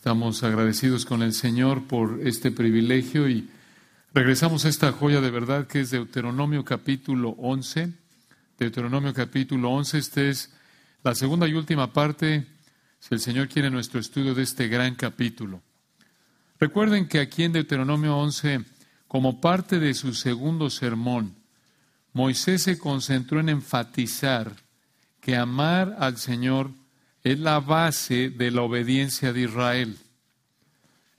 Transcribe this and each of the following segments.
Estamos agradecidos con el Señor por este privilegio y regresamos a esta joya de verdad que es Deuteronomio capítulo 11. Deuteronomio capítulo 11, esta es la segunda y última parte, si el Señor quiere, nuestro estudio de este gran capítulo. Recuerden que aquí en Deuteronomio 11, como parte de su segundo sermón, Moisés se concentró en enfatizar que amar al Señor es la base de la obediencia de Israel.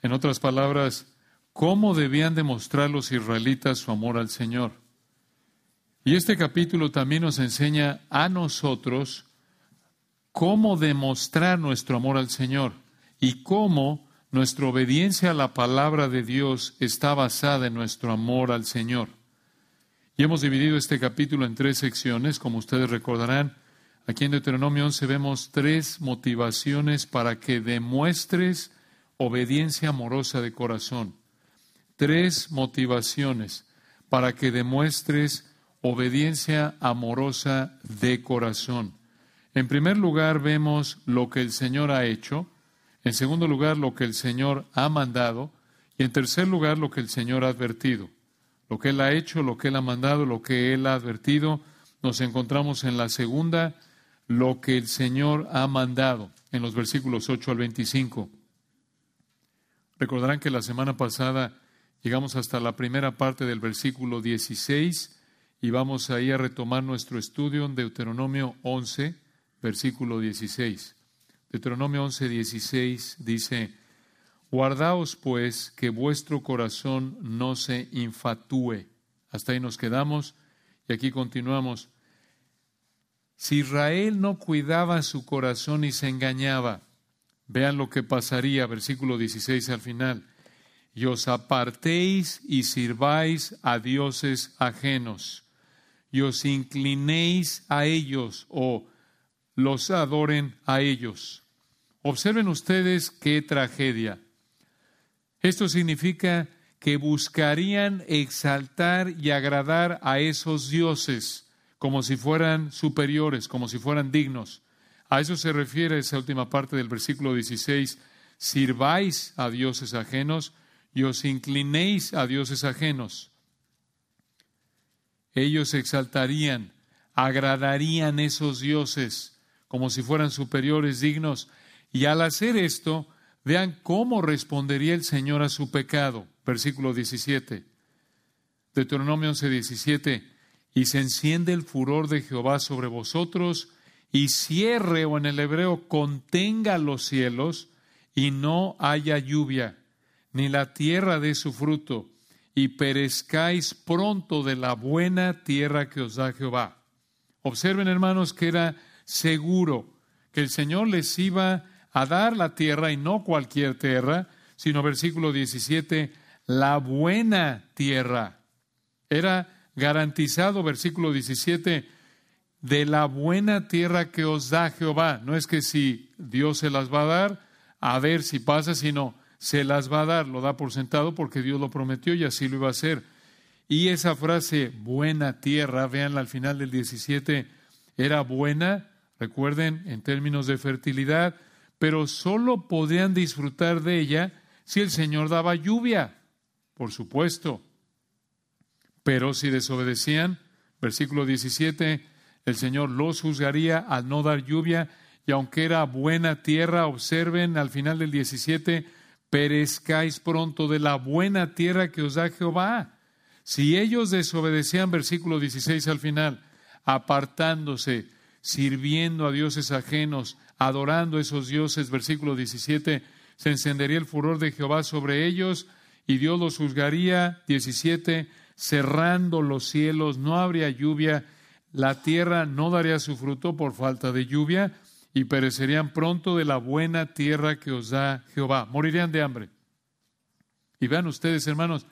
En otras palabras, ¿cómo debían demostrar los israelitas su amor al Señor? Y este capítulo también nos enseña a nosotros cómo demostrar nuestro amor al Señor y cómo nuestra obediencia a la palabra de Dios está basada en nuestro amor al Señor. Y hemos dividido este capítulo en tres secciones, como ustedes recordarán. Aquí en Deuteronomio 11 vemos tres motivaciones para que demuestres obediencia amorosa de corazón. Tres motivaciones para que demuestres obediencia amorosa de corazón. En primer lugar vemos lo que el Señor ha hecho, en segundo lugar lo que el Señor ha mandado y en tercer lugar lo que el Señor ha advertido. Lo que Él ha hecho, lo que Él ha mandado, lo que Él ha advertido, nos encontramos en la segunda lo que el Señor ha mandado en los versículos 8 al 25. Recordarán que la semana pasada llegamos hasta la primera parte del versículo 16 y vamos ahí a retomar nuestro estudio en Deuteronomio 11, versículo 16. Deuteronomio 11, 16 dice, Guardaos pues que vuestro corazón no se infatúe. Hasta ahí nos quedamos y aquí continuamos. Si Israel no cuidaba su corazón y se engañaba, vean lo que pasaría, versículo 16 al final. Y os apartéis y sirváis a dioses ajenos, y os inclinéis a ellos o los adoren a ellos. Observen ustedes qué tragedia. Esto significa que buscarían exaltar y agradar a esos dioses como si fueran superiores, como si fueran dignos. A eso se refiere esa última parte del versículo 16. Sirváis a dioses ajenos y os inclinéis a dioses ajenos. Ellos exaltarían, agradarían esos dioses como si fueran superiores, dignos. Y al hacer esto, vean cómo respondería el Señor a su pecado. Versículo 17. Deuteronomio 11, 17 y se enciende el furor de Jehová sobre vosotros, y cierre, o en el hebreo, contenga los cielos, y no haya lluvia, ni la tierra dé su fruto, y perezcáis pronto de la buena tierra que os da Jehová. Observen, hermanos, que era seguro que el Señor les iba a dar la tierra, y no cualquier tierra, sino versículo 17, la buena tierra. Era garantizado, versículo 17, de la buena tierra que os da Jehová. No es que si Dios se las va a dar, a ver si pasa, sino se las va a dar, lo da por sentado porque Dios lo prometió y así lo iba a hacer. Y esa frase, buena tierra, veanla al final del 17, era buena, recuerden, en términos de fertilidad, pero solo podían disfrutar de ella si el Señor daba lluvia, por supuesto. Pero si desobedecían, versículo 17, el Señor los juzgaría al no dar lluvia, y aunque era buena tierra, observen al final del 17, perezcáis pronto de la buena tierra que os da Jehová. Si ellos desobedecían, versículo 16 al final, apartándose, sirviendo a dioses ajenos, adorando a esos dioses, versículo 17, se encendería el furor de Jehová sobre ellos y Dios los juzgaría, 17, cerrando los cielos, no habría lluvia, la tierra no daría su fruto por falta de lluvia, y perecerían pronto de la buena tierra que os da Jehová. Morirían de hambre. Y vean ustedes, hermanos,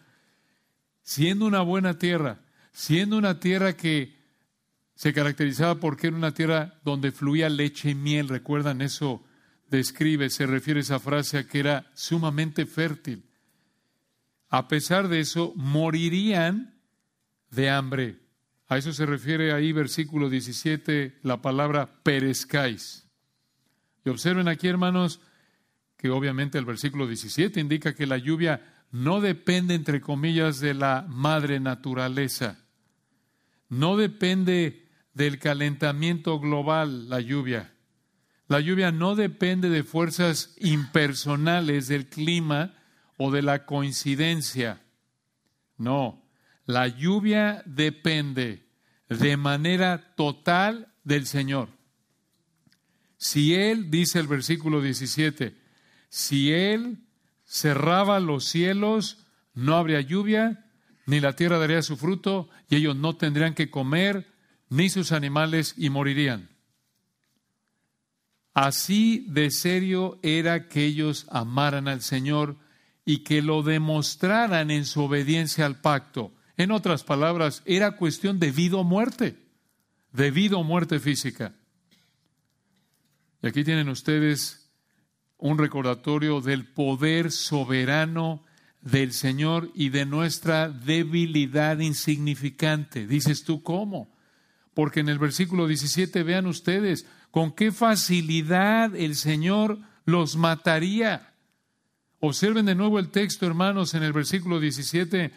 siendo una buena tierra, siendo una tierra que se caracterizaba porque era una tierra donde fluía leche y miel, recuerdan eso, describe, se refiere esa frase a que era sumamente fértil a pesar de eso, morirían de hambre. A eso se refiere ahí, versículo 17, la palabra perezcáis. Y observen aquí, hermanos, que obviamente el versículo 17 indica que la lluvia no depende, entre comillas, de la madre naturaleza. No depende del calentamiento global la lluvia. La lluvia no depende de fuerzas impersonales del clima o de la coincidencia. No, la lluvia depende de manera total del Señor. Si Él, dice el versículo 17, si Él cerraba los cielos, no habría lluvia, ni la tierra daría su fruto, y ellos no tendrían que comer, ni sus animales, y morirían. Así de serio era que ellos amaran al Señor y que lo demostraran en su obediencia al pacto. En otras palabras, era cuestión de vida o muerte, de vida o muerte física. Y aquí tienen ustedes un recordatorio del poder soberano del Señor y de nuestra debilidad insignificante. Dices tú, ¿cómo? Porque en el versículo 17, vean ustedes, con qué facilidad el Señor los mataría. Observen de nuevo el texto, hermanos, en el versículo 17,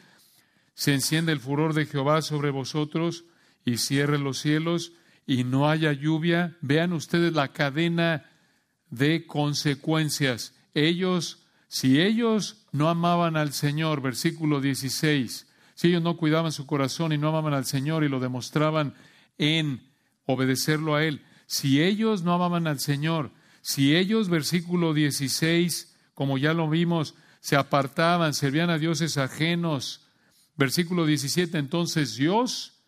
se enciende el furor de Jehová sobre vosotros y cierre los cielos y no haya lluvia. Vean ustedes la cadena de consecuencias. Ellos, si ellos no amaban al Señor, versículo 16, si ellos no cuidaban su corazón y no amaban al Señor y lo demostraban en obedecerlo a Él, si ellos no amaban al Señor, si ellos, versículo 16, como ya lo vimos, se apartaban, servían a dioses ajenos, versículo 17, entonces Dios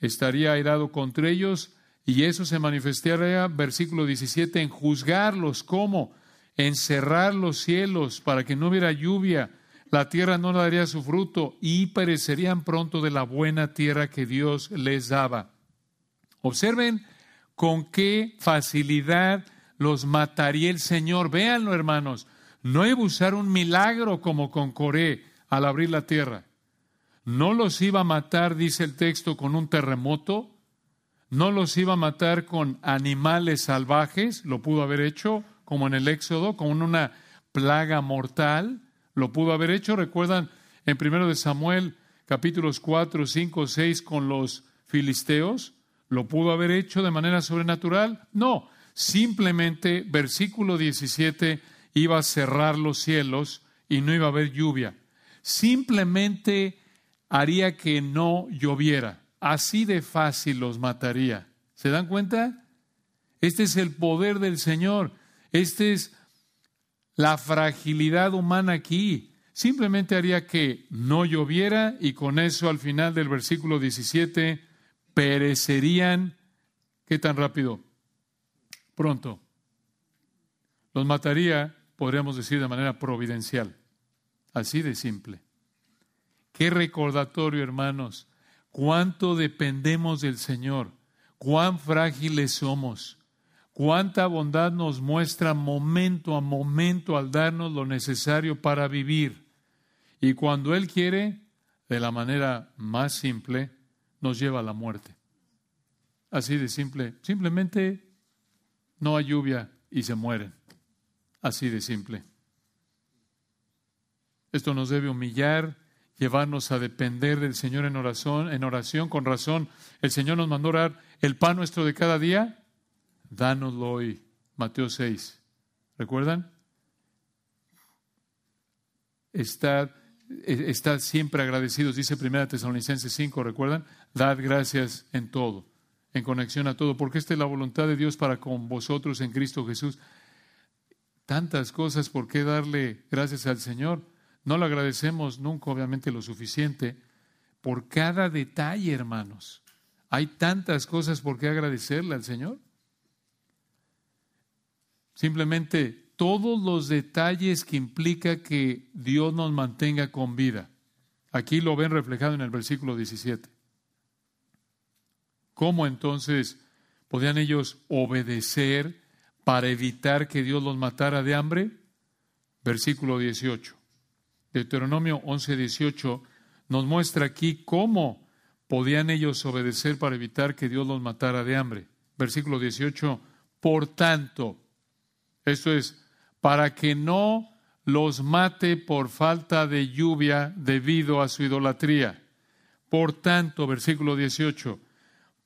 estaría airado contra ellos y eso se manifestaría, versículo 17, en juzgarlos, ¿cómo? En cerrar los cielos para que no hubiera lluvia, la tierra no daría su fruto y perecerían pronto de la buena tierra que Dios les daba. Observen con qué facilidad los mataría el Señor. Véanlo, hermanos. No iba a usar un milagro como con Coré al abrir la tierra. No los iba a matar, dice el texto, con un terremoto. No los iba a matar con animales salvajes. Lo pudo haber hecho, como en el Éxodo, con una plaga mortal. Lo pudo haber hecho. Recuerdan en 1 de Samuel, capítulos 4, 5, 6, con los filisteos. ¿Lo pudo haber hecho de manera sobrenatural? No, simplemente versículo 17 iba a cerrar los cielos y no iba a haber lluvia. Simplemente haría que no lloviera. Así de fácil los mataría. ¿Se dan cuenta? Este es el poder del Señor. Esta es la fragilidad humana aquí. Simplemente haría que no lloviera y con eso al final del versículo 17 perecerían, ¿qué tan rápido? Pronto. Los mataría, podríamos decir, de manera providencial. Así de simple. Qué recordatorio, hermanos. Cuánto dependemos del Señor. Cuán frágiles somos. Cuánta bondad nos muestra momento a momento al darnos lo necesario para vivir. Y cuando Él quiere, de la manera más simple, nos lleva a la muerte. Así de simple. Simplemente no hay lluvia y se mueren. Así de simple. Esto nos debe humillar, llevarnos a depender del Señor en oración, en oración con razón. El Señor nos mandó orar el pan nuestro de cada día, dánoslo hoy. Mateo 6. ¿Recuerdan? Estad eh, estad siempre agradecidos, dice 1 Tesalonicenses 5, ¿recuerdan? Dad gracias en todo, en conexión a todo, porque esta es la voluntad de Dios para con vosotros en Cristo Jesús. Tantas cosas por qué darle gracias al Señor. No le agradecemos nunca, obviamente, lo suficiente por cada detalle, hermanos. Hay tantas cosas por qué agradecerle al Señor. Simplemente todos los detalles que implica que Dios nos mantenga con vida. Aquí lo ven reflejado en el versículo 17. ¿Cómo entonces podían ellos obedecer para evitar que Dios los matara de hambre? Versículo 18. Deuteronomio 11, 18 nos muestra aquí cómo podían ellos obedecer para evitar que Dios los matara de hambre. Versículo 18. Por tanto, esto es, para que no los mate por falta de lluvia debido a su idolatría. Por tanto, versículo 18,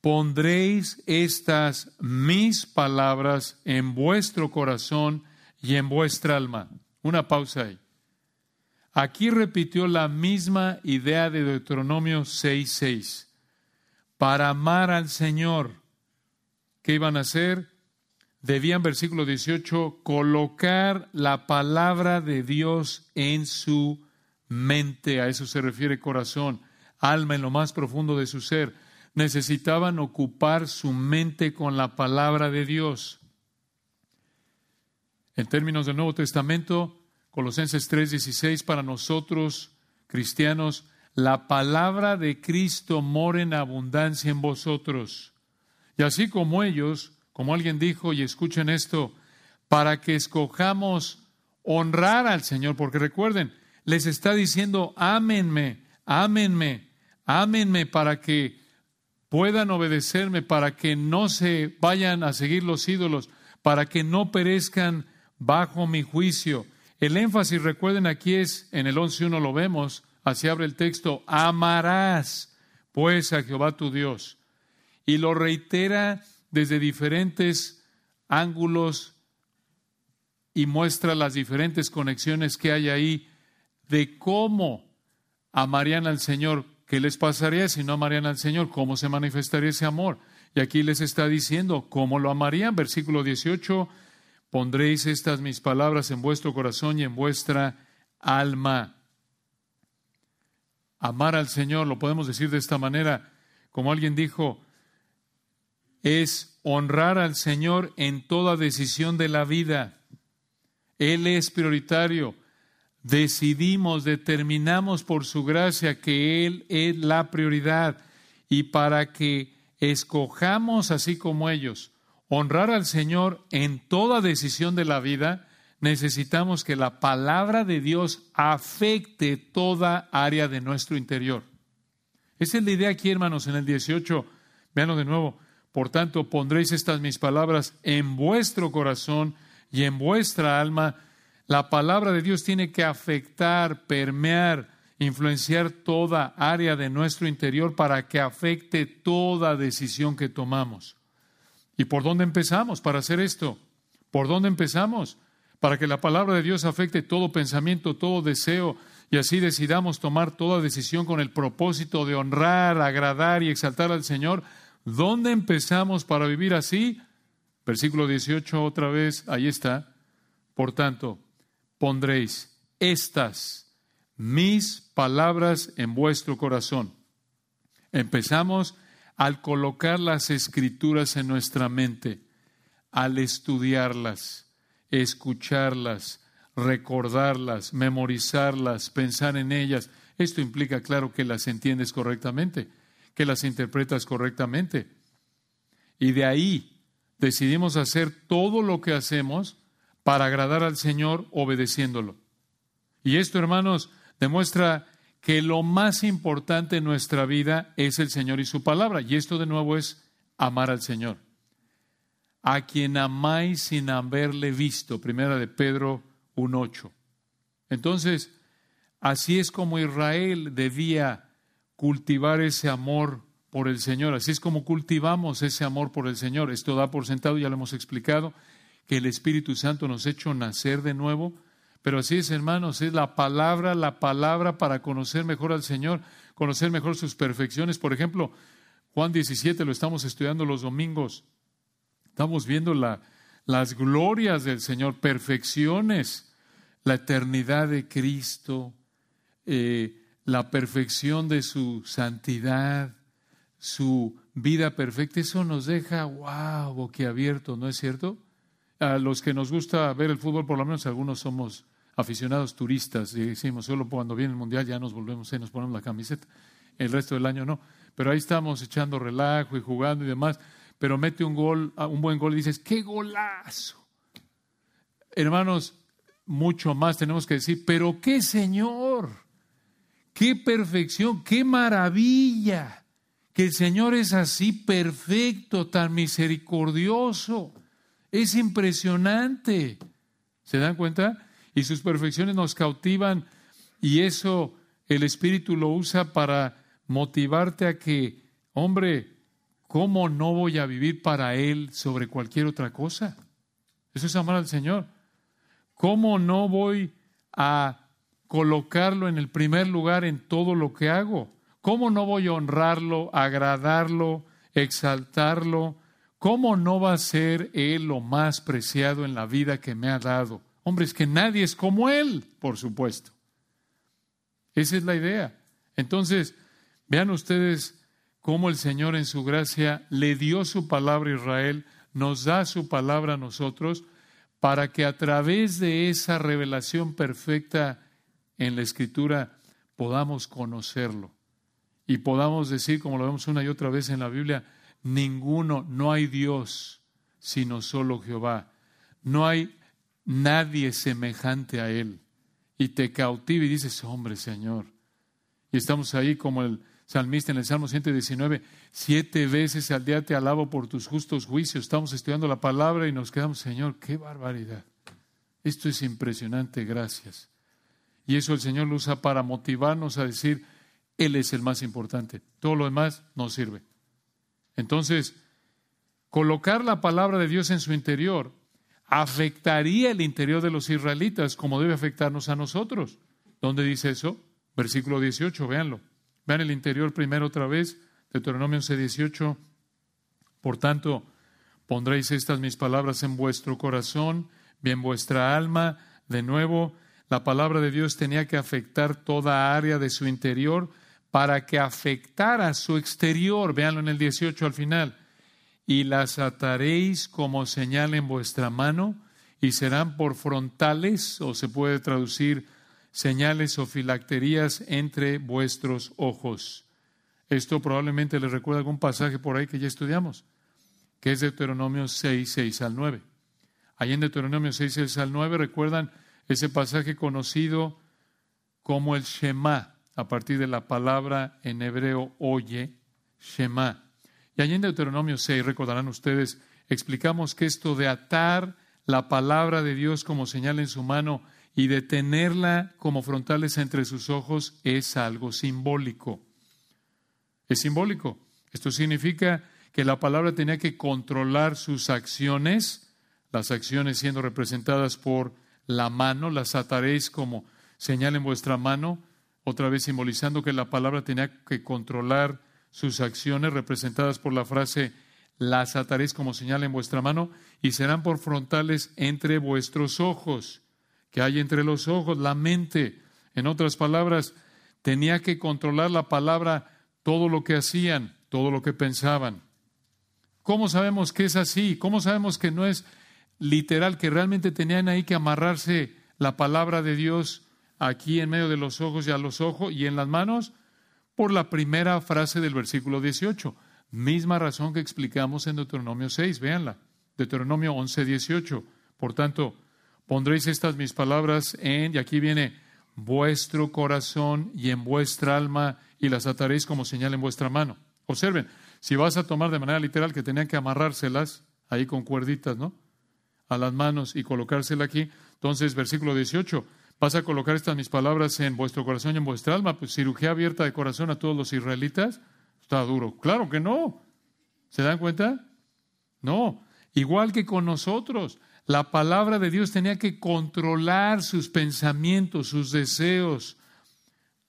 pondréis estas mis palabras en vuestro corazón y en vuestra alma. Una pausa ahí. Aquí repitió la misma idea de Deuteronomio 6:6. Para amar al Señor, ¿qué iban a hacer? Debían, versículo 18, colocar la palabra de Dios en su mente. A eso se refiere corazón, alma en lo más profundo de su ser. Necesitaban ocupar su mente con la palabra de Dios. En términos del Nuevo Testamento, Colosenses 3:16, para nosotros cristianos, la palabra de Cristo mora en abundancia en vosotros. Y así como ellos, como alguien dijo, y escuchen esto, para que escojamos honrar al Señor, porque recuerden, les está diciendo, ámenme, ámenme, ámenme para que puedan obedecerme, para que no se vayan a seguir los ídolos, para que no perezcan bajo mi juicio. El énfasis, recuerden, aquí es, en el 11.1 lo vemos, así abre el texto, amarás pues a Jehová tu Dios. Y lo reitera desde diferentes ángulos y muestra las diferentes conexiones que hay ahí de cómo amarían al Señor, qué les pasaría si no amarían al Señor, cómo se manifestaría ese amor. Y aquí les está diciendo cómo lo amarían. Versículo 18 pondréis estas mis palabras en vuestro corazón y en vuestra alma. Amar al Señor, lo podemos decir de esta manera, como alguien dijo, es honrar al Señor en toda decisión de la vida. Él es prioritario. Decidimos, determinamos por su gracia que Él es la prioridad y para que escojamos así como ellos honrar al Señor en toda decisión de la vida, necesitamos que la palabra de Dios afecte toda área de nuestro interior. Esa es la idea aquí, hermanos, en el 18. Veanlo de nuevo. Por tanto, pondréis estas mis palabras en vuestro corazón y en vuestra alma. La palabra de Dios tiene que afectar, permear, influenciar toda área de nuestro interior para que afecte toda decisión que tomamos. ¿Y por dónde empezamos para hacer esto? ¿Por dónde empezamos? Para que la palabra de Dios afecte todo pensamiento, todo deseo, y así decidamos tomar toda decisión con el propósito de honrar, agradar y exaltar al Señor. ¿Dónde empezamos para vivir así? Versículo 18 otra vez, ahí está. Por tanto, pondréis estas mis palabras en vuestro corazón. Empezamos al colocar las escrituras en nuestra mente, al estudiarlas, escucharlas, recordarlas, memorizarlas, pensar en ellas, esto implica, claro, que las entiendes correctamente, que las interpretas correctamente. Y de ahí decidimos hacer todo lo que hacemos para agradar al Señor obedeciéndolo. Y esto, hermanos, demuestra que lo más importante en nuestra vida es el Señor y su palabra. Y esto de nuevo es amar al Señor. A quien amáis sin haberle visto. Primera de Pedro 1.8. Entonces, así es como Israel debía cultivar ese amor por el Señor. Así es como cultivamos ese amor por el Señor. Esto da por sentado, ya lo hemos explicado, que el Espíritu Santo nos ha hecho nacer de nuevo pero así es, hermanos, es la palabra, la palabra para conocer mejor al Señor, conocer mejor sus perfecciones. Por ejemplo, Juan 17 lo estamos estudiando los domingos. Estamos viendo la, las glorias del Señor, perfecciones, la eternidad de Cristo, eh, la perfección de su santidad, su vida perfecta. Eso nos deja, wow, boquiabierto, ¿no es cierto? A los que nos gusta ver el fútbol, por lo menos algunos somos aficionados turistas, y decimos, solo cuando viene el Mundial ya nos volvemos, y nos ponemos la camiseta, el resto del año no. Pero ahí estamos echando relajo y jugando y demás, pero mete un gol, ah, un buen gol y dices, ¡qué golazo! Hermanos, mucho más tenemos que decir, pero qué Señor, qué perfección, qué maravilla, que el Señor es así perfecto, tan misericordioso. Es impresionante. ¿Se dan cuenta? Y sus perfecciones nos cautivan y eso el Espíritu lo usa para motivarte a que, hombre, ¿cómo no voy a vivir para Él sobre cualquier otra cosa? Eso es amar al Señor. ¿Cómo no voy a colocarlo en el primer lugar en todo lo que hago? ¿Cómo no voy a honrarlo, agradarlo, exaltarlo? ¿Cómo no va a ser Él lo más preciado en la vida que me ha dado? Hombre, es que nadie es como Él, por supuesto. Esa es la idea. Entonces, vean ustedes cómo el Señor en su gracia le dio su palabra a Israel, nos da su palabra a nosotros, para que a través de esa revelación perfecta en la Escritura podamos conocerlo y podamos decir, como lo vemos una y otra vez en la Biblia, ninguno, no hay Dios sino solo Jehová. No hay nadie semejante a Él. Y te cautiva y dices, hombre, Señor. Y estamos ahí como el salmista en el Salmo 119, siete veces al día te alabo por tus justos juicios. Estamos estudiando la palabra y nos quedamos, Señor, qué barbaridad. Esto es impresionante, gracias. Y eso el Señor lo usa para motivarnos a decir, él es el más importante. Todo lo demás no sirve. Entonces, colocar la palabra de Dios en su interior afectaría el interior de los israelitas como debe afectarnos a nosotros. ¿Dónde dice eso? Versículo 18, véanlo. Vean el interior primero otra vez, Deuteronomio 11, 18. Por tanto, pondréis estas mis palabras en vuestro corazón, bien vuestra alma. De nuevo, la palabra de Dios tenía que afectar toda área de su interior para que afectara su exterior. Véanlo en el 18 al final. Y las ataréis como señal en vuestra mano y serán por frontales, o se puede traducir señales o filacterías entre vuestros ojos. Esto probablemente les recuerda algún pasaje por ahí que ya estudiamos, que es Deuteronomio 6, 6 al 9. Ahí en Deuteronomio 6, 6 al 9 recuerdan ese pasaje conocido como el Shema a partir de la palabra en hebreo oye, Shema. Y allí en Deuteronomio 6, recordarán ustedes, explicamos que esto de atar la palabra de Dios como señal en su mano y de tenerla como frontales entre sus ojos es algo simbólico. Es simbólico. Esto significa que la palabra tenía que controlar sus acciones, las acciones siendo representadas por la mano, las ataréis como señal en vuestra mano, otra vez simbolizando que la palabra tenía que controlar sus acciones representadas por la frase las ataréis como señal en vuestra mano y serán por frontales entre vuestros ojos. que hay entre los ojos? La mente. En otras palabras, tenía que controlar la palabra todo lo que hacían, todo lo que pensaban. ¿Cómo sabemos que es así? ¿Cómo sabemos que no es literal, que realmente tenían ahí que amarrarse la palabra de Dios aquí en medio de los ojos y a los ojos y en las manos por la primera frase del versículo 18. Misma razón que explicamos en Deuteronomio 6, véanla. Deuteronomio 11, 18. Por tanto, pondréis estas mis palabras en, y aquí viene, vuestro corazón y en vuestra alma, y las ataréis como señal en vuestra mano. Observen, si vas a tomar de manera literal que tenían que amarrárselas ahí con cuerditas, ¿no? A las manos y colocársela aquí. Entonces, versículo 18, ¿Vas a colocar estas mis palabras en vuestro corazón y en vuestra alma? Pues cirugía abierta de corazón a todos los israelitas. Está duro. Claro que no. ¿Se dan cuenta? No. Igual que con nosotros. La palabra de Dios tenía que controlar sus pensamientos, sus deseos,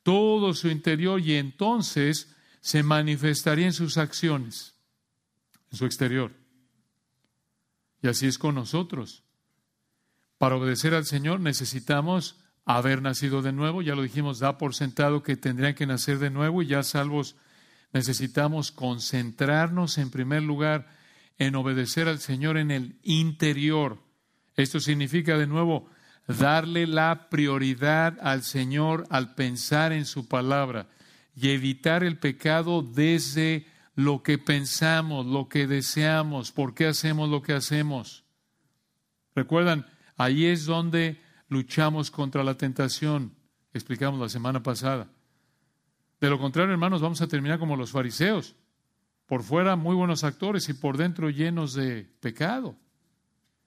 todo su interior y entonces se manifestaría en sus acciones, en su exterior. Y así es con nosotros. Para obedecer al Señor necesitamos haber nacido de nuevo, ya lo dijimos, da por sentado que tendrían que nacer de nuevo y ya salvos necesitamos concentrarnos en primer lugar en obedecer al Señor en el interior. Esto significa de nuevo darle la prioridad al Señor al pensar en su palabra y evitar el pecado desde lo que pensamos, lo que deseamos, por qué hacemos lo que hacemos. ¿Recuerdan? Ahí es donde luchamos contra la tentación, explicamos la semana pasada. De lo contrario, hermanos, vamos a terminar como los fariseos, por fuera muy buenos actores y por dentro llenos de pecado,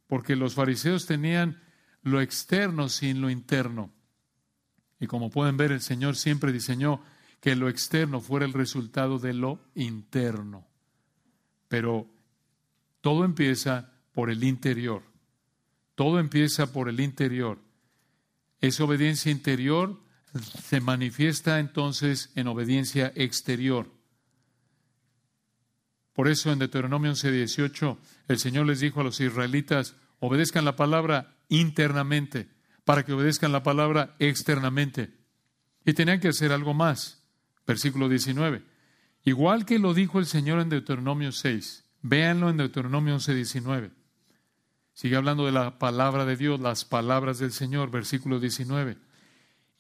porque los fariseos tenían lo externo sin lo interno. Y como pueden ver, el Señor siempre diseñó que lo externo fuera el resultado de lo interno. Pero todo empieza por el interior. Todo empieza por el interior. Esa obediencia interior se manifiesta entonces en obediencia exterior. Por eso en Deuteronomio 11:18 el Señor les dijo a los israelitas, obedezcan la palabra internamente, para que obedezcan la palabra externamente. Y tenían que hacer algo más. Versículo 19. Igual que lo dijo el Señor en Deuteronomio 6, véanlo en Deuteronomio 11:19. Sigue hablando de la palabra de Dios, las palabras del Señor, versículo 19.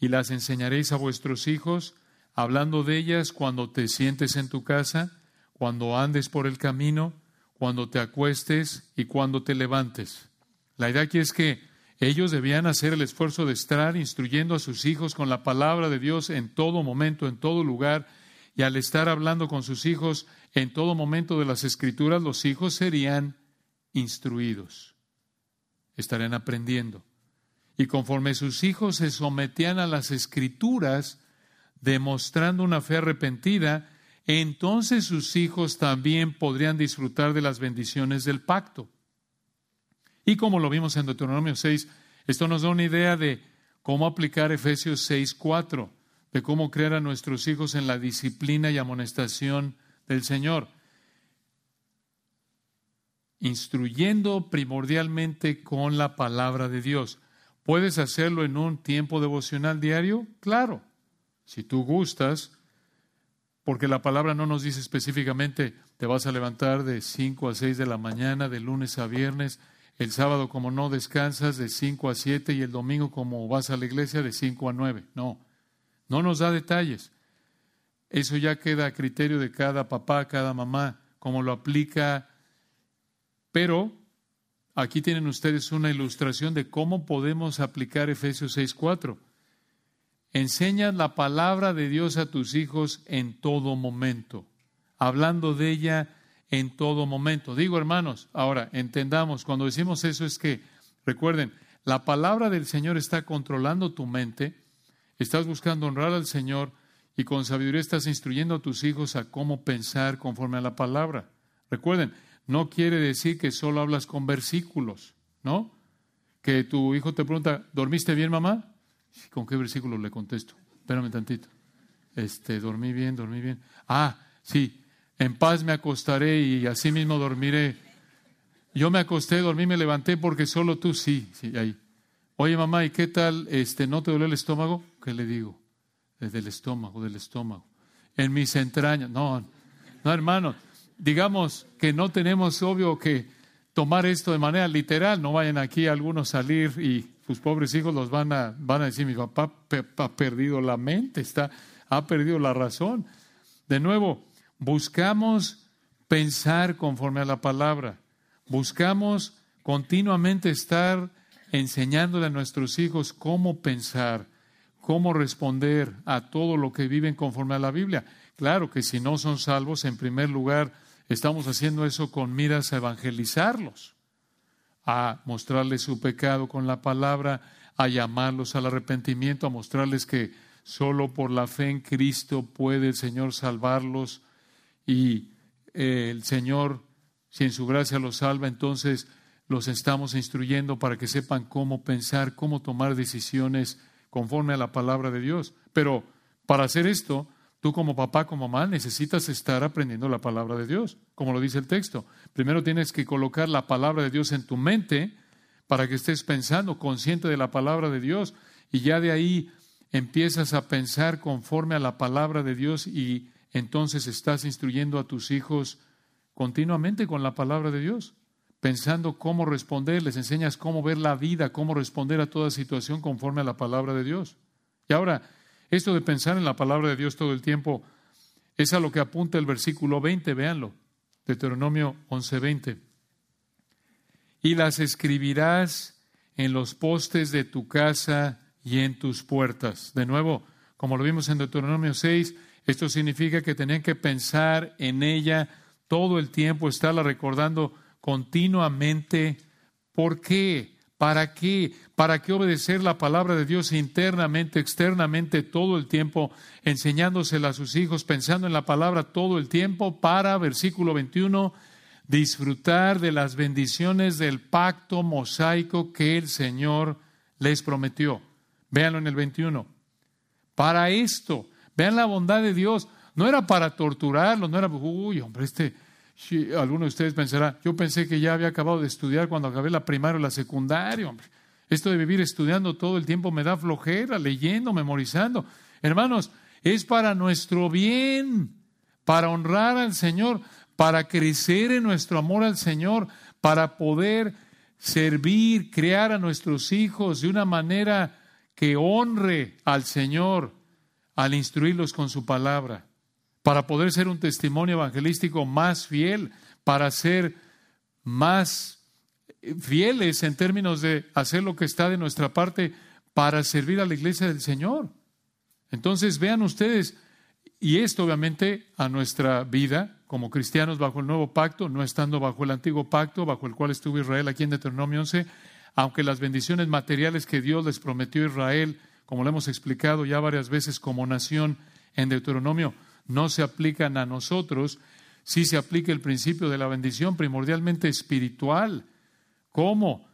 Y las enseñaréis a vuestros hijos, hablando de ellas cuando te sientes en tu casa, cuando andes por el camino, cuando te acuestes y cuando te levantes. La idea aquí es que ellos debían hacer el esfuerzo de estar instruyendo a sus hijos con la palabra de Dios en todo momento, en todo lugar, y al estar hablando con sus hijos en todo momento de las escrituras, los hijos serían instruidos estarían aprendiendo. Y conforme sus hijos se sometían a las escrituras, demostrando una fe arrepentida, entonces sus hijos también podrían disfrutar de las bendiciones del pacto. Y como lo vimos en Deuteronomio 6, esto nos da una idea de cómo aplicar Efesios 6, 4, de cómo crear a nuestros hijos en la disciplina y amonestación del Señor instruyendo primordialmente con la palabra de Dios. ¿Puedes hacerlo en un tiempo devocional diario? Claro, si tú gustas, porque la palabra no nos dice específicamente, te vas a levantar de 5 a 6 de la mañana, de lunes a viernes, el sábado como no descansas, de 5 a 7 y el domingo como vas a la iglesia, de 5 a 9. No, no nos da detalles. Eso ya queda a criterio de cada papá, cada mamá, como lo aplica pero aquí tienen ustedes una ilustración de cómo podemos aplicar Efesios 6:4. Enseña la palabra de Dios a tus hijos en todo momento, hablando de ella en todo momento. Digo, hermanos, ahora entendamos, cuando decimos eso es que, recuerden, la palabra del Señor está controlando tu mente, estás buscando honrar al Señor y con sabiduría estás instruyendo a tus hijos a cómo pensar conforme a la palabra. Recuerden, no quiere decir que solo hablas con versículos, ¿no? Que tu hijo te pregunta, ¿dormiste bien, mamá? ¿Con qué versículo le contesto? Espérame tantito. Este, dormí bien, dormí bien. Ah, sí, en paz me acostaré y así mismo dormiré. Yo me acosté, dormí, me levanté porque solo tú sí, sí, ahí. Oye, mamá, ¿y qué tal? Este, ¿no te duele el estómago? ¿Qué le digo? Desde el estómago, del estómago. En mis entrañas. No, no, hermano digamos que no tenemos obvio que tomar esto de manera literal, no vayan aquí algunos salir y sus pobres hijos los van a, van a decir, mi papá ha perdido la mente, está, ha perdido la razón. De nuevo, buscamos pensar conforme a la palabra, buscamos continuamente estar enseñándole a nuestros hijos cómo pensar, cómo responder a todo lo que viven conforme a la Biblia. Claro que si no son salvos, en primer lugar, Estamos haciendo eso con miras a evangelizarlos, a mostrarles su pecado con la palabra, a llamarlos al arrepentimiento, a mostrarles que solo por la fe en Cristo puede el Señor salvarlos y eh, el Señor, si en su gracia los salva, entonces los estamos instruyendo para que sepan cómo pensar, cómo tomar decisiones conforme a la palabra de Dios. Pero para hacer esto, Tú como papá, como mamá, necesitas estar aprendiendo la palabra de Dios, como lo dice el texto. Primero tienes que colocar la palabra de Dios en tu mente para que estés pensando, consciente de la palabra de Dios, y ya de ahí empiezas a pensar conforme a la palabra de Dios y entonces estás instruyendo a tus hijos continuamente con la palabra de Dios, pensando cómo responder, les enseñas cómo ver la vida, cómo responder a toda situación conforme a la palabra de Dios. Y ahora, esto de pensar en la palabra de Dios todo el tiempo es a lo que apunta el versículo 20, véanlo, Deuteronomio 11:20. Y las escribirás en los postes de tu casa y en tus puertas. De nuevo, como lo vimos en Deuteronomio 6, esto significa que tenían que pensar en ella todo el tiempo, estarla recordando continuamente. ¿Por qué? ¿Para qué? ¿Para qué obedecer la palabra de Dios internamente, externamente, todo el tiempo, enseñándosela a sus hijos, pensando en la palabra todo el tiempo, para, versículo 21, disfrutar de las bendiciones del pacto mosaico que el Señor les prometió. Véanlo en el 21. Para esto, vean la bondad de Dios. No era para torturarlos, no era, uy, hombre, este, alguno de ustedes pensará, yo pensé que ya había acabado de estudiar cuando acabé la primaria o la secundaria, hombre. Esto de vivir estudiando todo el tiempo me da flojera, leyendo, memorizando. Hermanos, es para nuestro bien, para honrar al Señor, para crecer en nuestro amor al Señor, para poder servir, crear a nuestros hijos de una manera que honre al Señor al instruirlos con su palabra para poder ser un testimonio evangelístico más fiel, para ser más fieles en términos de hacer lo que está de nuestra parte para servir a la iglesia del Señor. Entonces vean ustedes, y esto obviamente a nuestra vida como cristianos bajo el nuevo pacto, no estando bajo el antiguo pacto, bajo el cual estuvo Israel aquí en Deuteronomio 11, aunque las bendiciones materiales que Dios les prometió a Israel, como lo hemos explicado ya varias veces como nación en Deuteronomio, no se aplican a nosotros, sí se aplica el principio de la bendición primordialmente espiritual. ¿Cómo?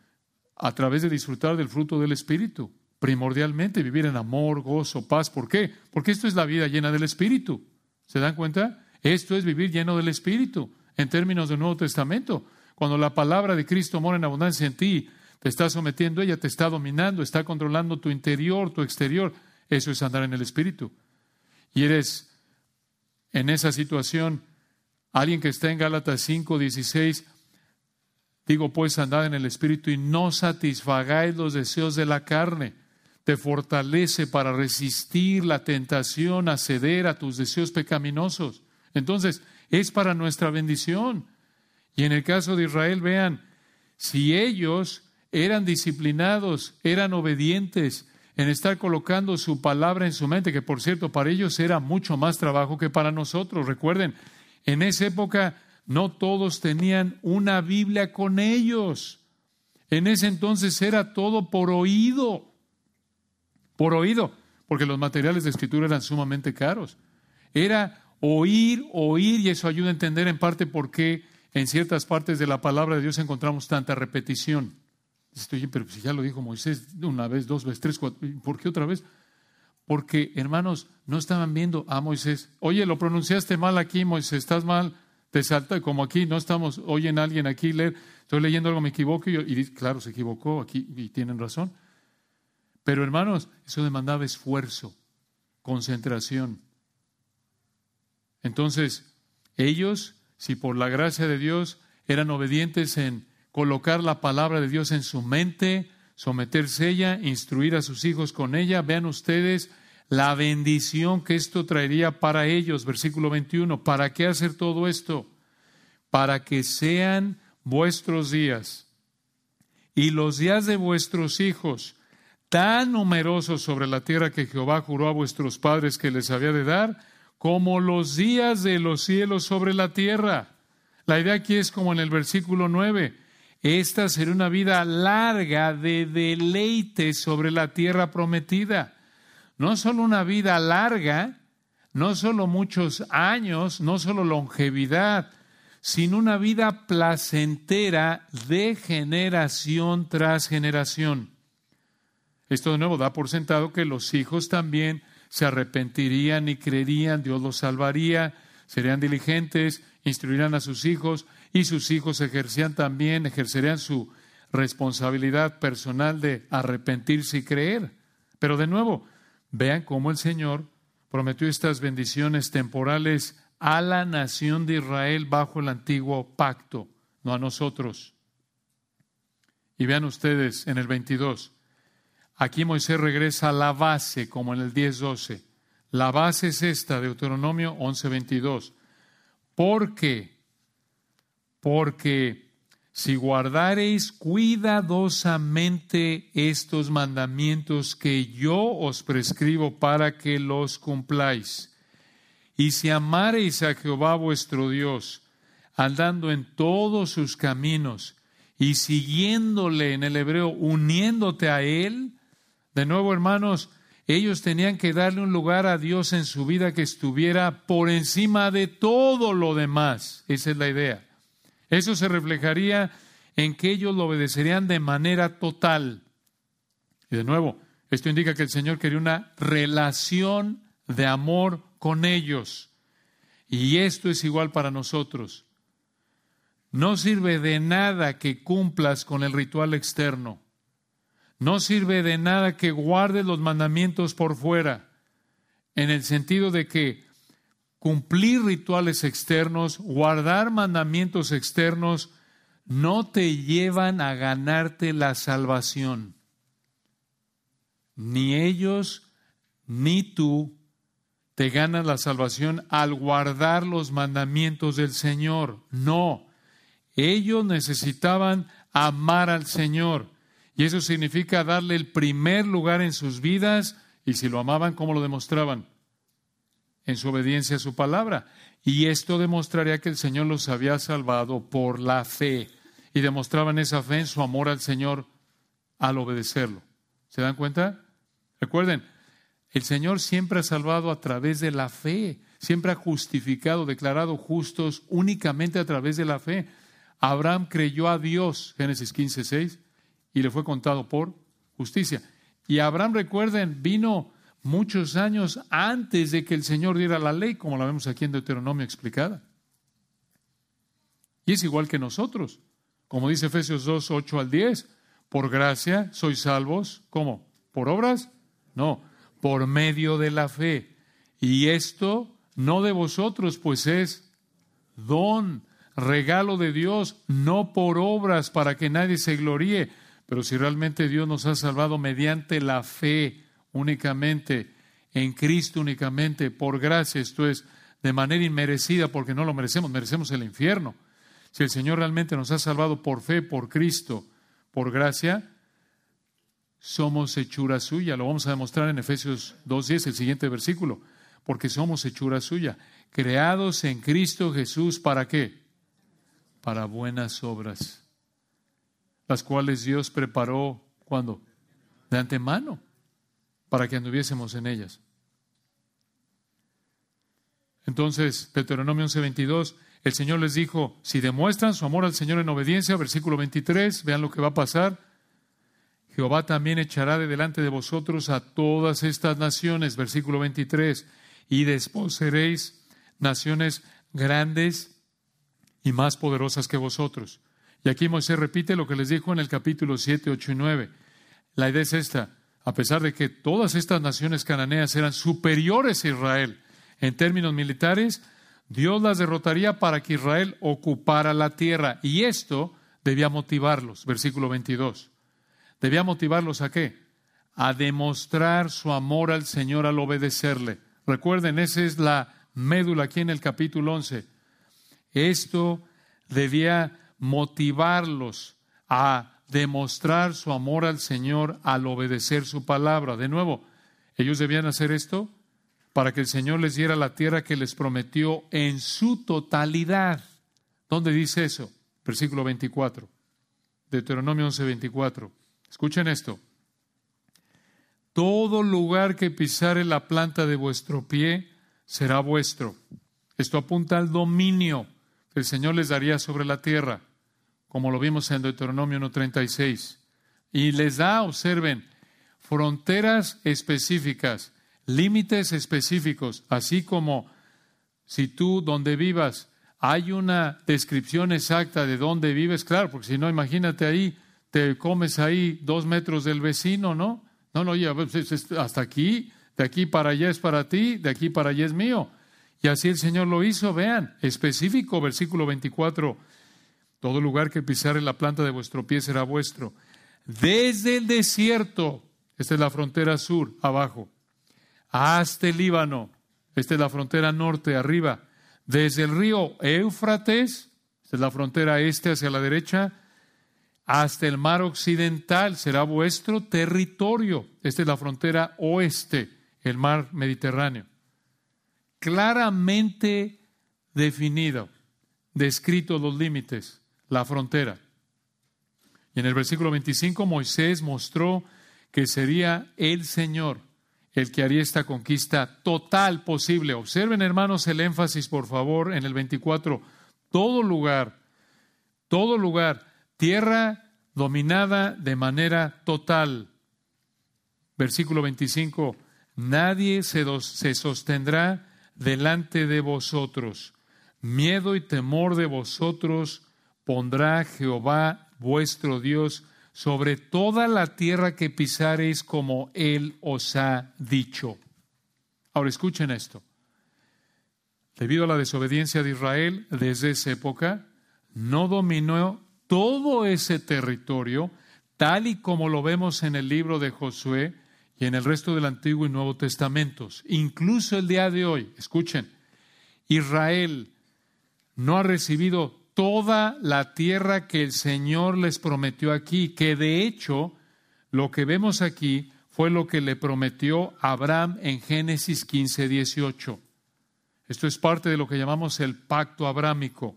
A través de disfrutar del fruto del Espíritu. Primordialmente vivir en amor, gozo, paz. ¿Por qué? Porque esto es la vida llena del Espíritu. ¿Se dan cuenta? Esto es vivir lleno del Espíritu en términos del Nuevo Testamento. Cuando la palabra de Cristo mora en abundancia en ti, te está sometiendo ella, te está dominando, está controlando tu interior, tu exterior. Eso es andar en el Espíritu. Y eres en esa situación, alguien que está en Gálatas 5, 16, digo pues andad en el Espíritu y no satisfagáis los deseos de la carne. Te fortalece para resistir la tentación a ceder a tus deseos pecaminosos. Entonces, es para nuestra bendición. Y en el caso de Israel, vean, si ellos eran disciplinados, eran obedientes, en estar colocando su palabra en su mente, que por cierto para ellos era mucho más trabajo que para nosotros. Recuerden, en esa época no todos tenían una Biblia con ellos. En ese entonces era todo por oído, por oído, porque los materiales de escritura eran sumamente caros. Era oír, oír, y eso ayuda a entender en parte por qué en ciertas partes de la palabra de Dios encontramos tanta repetición. Estoy, pero si ya lo dijo Moisés una vez, dos veces, tres, cuatro, ¿por qué otra vez? Porque, hermanos, no estaban viendo a Moisés. Oye, lo pronunciaste mal aquí, Moisés, estás mal, te salta, como aquí, no estamos, oyen a alguien aquí leer, estoy leyendo algo, me equivoco, y, y claro, se equivocó aquí, y tienen razón. Pero, hermanos, eso demandaba esfuerzo, concentración. Entonces, ellos, si por la gracia de Dios eran obedientes en colocar la palabra de Dios en su mente, someterse ella, instruir a sus hijos con ella. Vean ustedes la bendición que esto traería para ellos. Versículo 21. ¿Para qué hacer todo esto? Para que sean vuestros días y los días de vuestros hijos tan numerosos sobre la tierra que Jehová juró a vuestros padres que les había de dar, como los días de los cielos sobre la tierra. La idea aquí es como en el versículo 9 esta será una vida larga de deleite sobre la tierra prometida. No solo una vida larga, no solo muchos años, no solo longevidad, sino una vida placentera de generación tras generación. Esto de nuevo da por sentado que los hijos también se arrepentirían y creerían, Dios los salvaría, serían diligentes, instruirán a sus hijos y sus hijos ejercían también, ejercerían su responsabilidad personal de arrepentirse y creer. Pero de nuevo, vean cómo el Señor prometió estas bendiciones temporales a la nación de Israel bajo el antiguo pacto, no a nosotros. Y vean ustedes en el 22, aquí Moisés regresa a la base, como en el 10.12. La base es esta, Deuteronomio 11.22. Porque porque si guardareis cuidadosamente estos mandamientos que yo os prescribo para que los cumpláis, y si amareis a Jehová vuestro Dios, andando en todos sus caminos, y siguiéndole en el hebreo, uniéndote a Él. De nuevo, hermanos, ellos tenían que darle un lugar a Dios en su vida que estuviera por encima de todo lo demás. Esa es la idea. Eso se reflejaría en que ellos lo obedecerían de manera total. Y de nuevo, esto indica que el Señor quería una relación de amor con ellos. Y esto es igual para nosotros. No sirve de nada que cumplas con el ritual externo. No sirve de nada que guardes los mandamientos por fuera, en el sentido de que cumplir rituales externos, guardar mandamientos externos, no te llevan a ganarte la salvación. Ni ellos ni tú te ganan la salvación al guardar los mandamientos del Señor. No, ellos necesitaban amar al Señor. Y eso significa darle el primer lugar en sus vidas. Y si lo amaban, ¿cómo lo demostraban? En su obediencia a su palabra. Y esto demostraría que el Señor los había salvado por la fe. Y demostraban esa fe en su amor al Señor al obedecerlo. ¿Se dan cuenta? Recuerden, el Señor siempre ha salvado a través de la fe. Siempre ha justificado, declarado justos únicamente a través de la fe. Abraham creyó a Dios, Génesis 15, 6 y le fue contado por justicia. Y Abraham, recuerden, vino muchos años antes de que el Señor diera la ley, como la vemos aquí en Deuteronomio explicada. Y es igual que nosotros, como dice Efesios 2, 8 al 10, por gracia sois salvos, ¿cómo? ¿Por obras? No, por medio de la fe. Y esto no de vosotros, pues es don, regalo de Dios, no por obras para que nadie se gloríe pero si realmente Dios nos ha salvado mediante la fe únicamente, en Cristo únicamente, por gracia, esto es, de manera inmerecida, porque no lo merecemos, merecemos el infierno. Si el Señor realmente nos ha salvado por fe, por Cristo, por gracia, somos hechura suya. Lo vamos a demostrar en Efesios 2.10, el siguiente versículo. Porque somos hechura suya, creados en Cristo Jesús, ¿para qué? Para buenas obras las cuales Dios preparó cuando? De antemano, para que anduviésemos en ellas. Entonces, Deuteronomio 11:22, el Señor les dijo, si demuestran su amor al Señor en obediencia, versículo 23, vean lo que va a pasar. Jehová también echará de delante de vosotros a todas estas naciones, versículo 23, y después seréis naciones grandes y más poderosas que vosotros. Y aquí Moisés repite lo que les dijo en el capítulo 7, 8 y 9. La idea es esta, a pesar de que todas estas naciones cananeas eran superiores a Israel en términos militares, Dios las derrotaría para que Israel ocupara la tierra. Y esto debía motivarlos, versículo 22. Debía motivarlos a qué? A demostrar su amor al Señor al obedecerle. Recuerden, esa es la médula aquí en el capítulo 11. Esto debía motivarlos a demostrar su amor al Señor al obedecer su palabra. De nuevo, ellos debían hacer esto para que el Señor les diera la tierra que les prometió en su totalidad. ¿Dónde dice eso? Versículo 24. Deuteronomio 11, 24. Escuchen esto. Todo lugar que pisare la planta de vuestro pie será vuestro. Esto apunta al dominio que el Señor les daría sobre la tierra como lo vimos en Deuteronomio 1.36. Y les da, observen, fronteras específicas, límites específicos, así como si tú donde vivas hay una descripción exacta de dónde vives, claro, porque si no, imagínate ahí, te comes ahí dos metros del vecino, ¿no? No, no, ya, pues, hasta aquí, de aquí para allá es para ti, de aquí para allá es mío. Y así el Señor lo hizo, vean, específico, versículo 24 todo lugar que pisare la planta de vuestro pie será vuestro. Desde el desierto, esta es la frontera sur, abajo, hasta el Líbano, esta es la frontera norte, arriba. Desde el río Éufrates, esta es la frontera este hacia la derecha, hasta el mar occidental será vuestro territorio. Esta es la frontera oeste, el mar Mediterráneo. Claramente definido, descritos los límites la frontera. Y en el versículo 25 Moisés mostró que sería el Señor el que haría esta conquista total posible. Observen, hermanos, el énfasis, por favor, en el 24. Todo lugar, todo lugar, tierra dominada de manera total. Versículo 25. Nadie se, se sostendrá delante de vosotros. Miedo y temor de vosotros pondrá Jehová vuestro Dios sobre toda la tierra que pisareis como Él os ha dicho. Ahora escuchen esto. Debido a la desobediencia de Israel desde esa época, no dominó todo ese territorio, tal y como lo vemos en el libro de Josué y en el resto del Antiguo y Nuevo Testamentos. Incluso el día de hoy, escuchen, Israel no ha recibido toda la tierra que el Señor les prometió aquí, que de hecho lo que vemos aquí fue lo que le prometió Abraham en Génesis 15, 18. Esto es parte de lo que llamamos el pacto abrámico.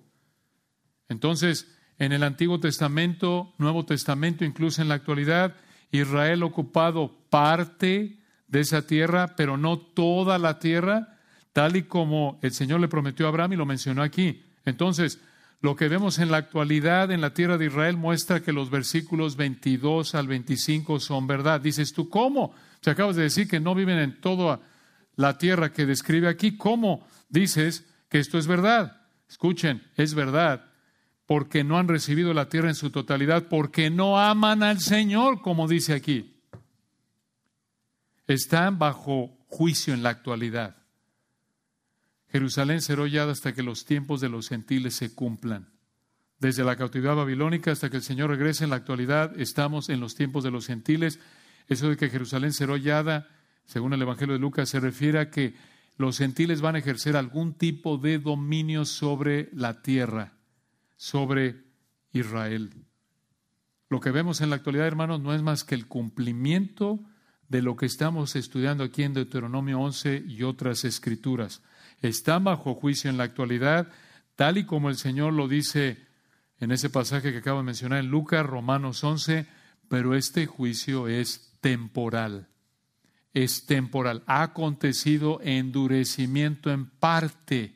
Entonces, en el Antiguo Testamento, Nuevo Testamento, incluso en la actualidad, Israel ha ocupado parte de esa tierra, pero no toda la tierra, tal y como el Señor le prometió a Abraham y lo mencionó aquí. Entonces, lo que vemos en la actualidad en la tierra de Israel muestra que los versículos 22 al 25 son verdad. Dices tú, ¿cómo? Te acabas de decir que no viven en toda la tierra que describe aquí. ¿Cómo dices que esto es verdad? Escuchen, es verdad porque no han recibido la tierra en su totalidad, porque no aman al Señor, como dice aquí. Están bajo juicio en la actualidad. Jerusalén será hollada hasta que los tiempos de los gentiles se cumplan. Desde la cautividad babilónica hasta que el Señor regrese en la actualidad, estamos en los tiempos de los gentiles. Eso de que Jerusalén será hollada, según el Evangelio de Lucas, se refiere a que los gentiles van a ejercer algún tipo de dominio sobre la tierra, sobre Israel. Lo que vemos en la actualidad, hermanos, no es más que el cumplimiento de lo que estamos estudiando aquí en Deuteronomio 11 y otras escrituras están bajo juicio en la actualidad, tal y como el Señor lo dice en ese pasaje que acabo de mencionar en Lucas, Romanos 11, pero este juicio es temporal. Es temporal. Ha acontecido endurecimiento en parte.